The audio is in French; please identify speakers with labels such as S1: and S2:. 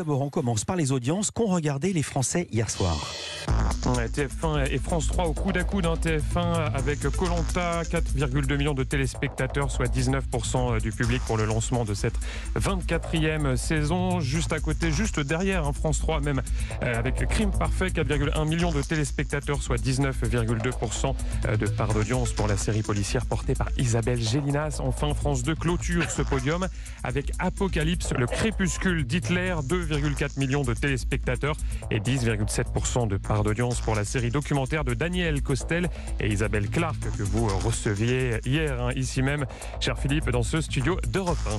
S1: d'abord, on commence par les audiences qu'ont regardé les Français hier soir.
S2: TF1 et France 3 au coude à coude. d'un TF1 avec Colanta, 4,2 millions de téléspectateurs, soit 19% du public pour le lancement de cette 24e saison. Juste à côté, juste derrière hein, France 3, même euh, avec Crime Parfait, 4,1 millions de téléspectateurs, soit 19,2% euh, de part d'audience pour la série policière portée par Isabelle Gélinas. Enfin, France 2 clôture ce podium avec Apocalypse, le crépuscule d'Hitler, 2,4 millions de téléspectateurs et 10,7% de part d'audience pour la série documentaire de Daniel Costel et Isabelle Clark que vous receviez hier, hein, ici même, cher Philippe, dans ce studio d'Europe 1.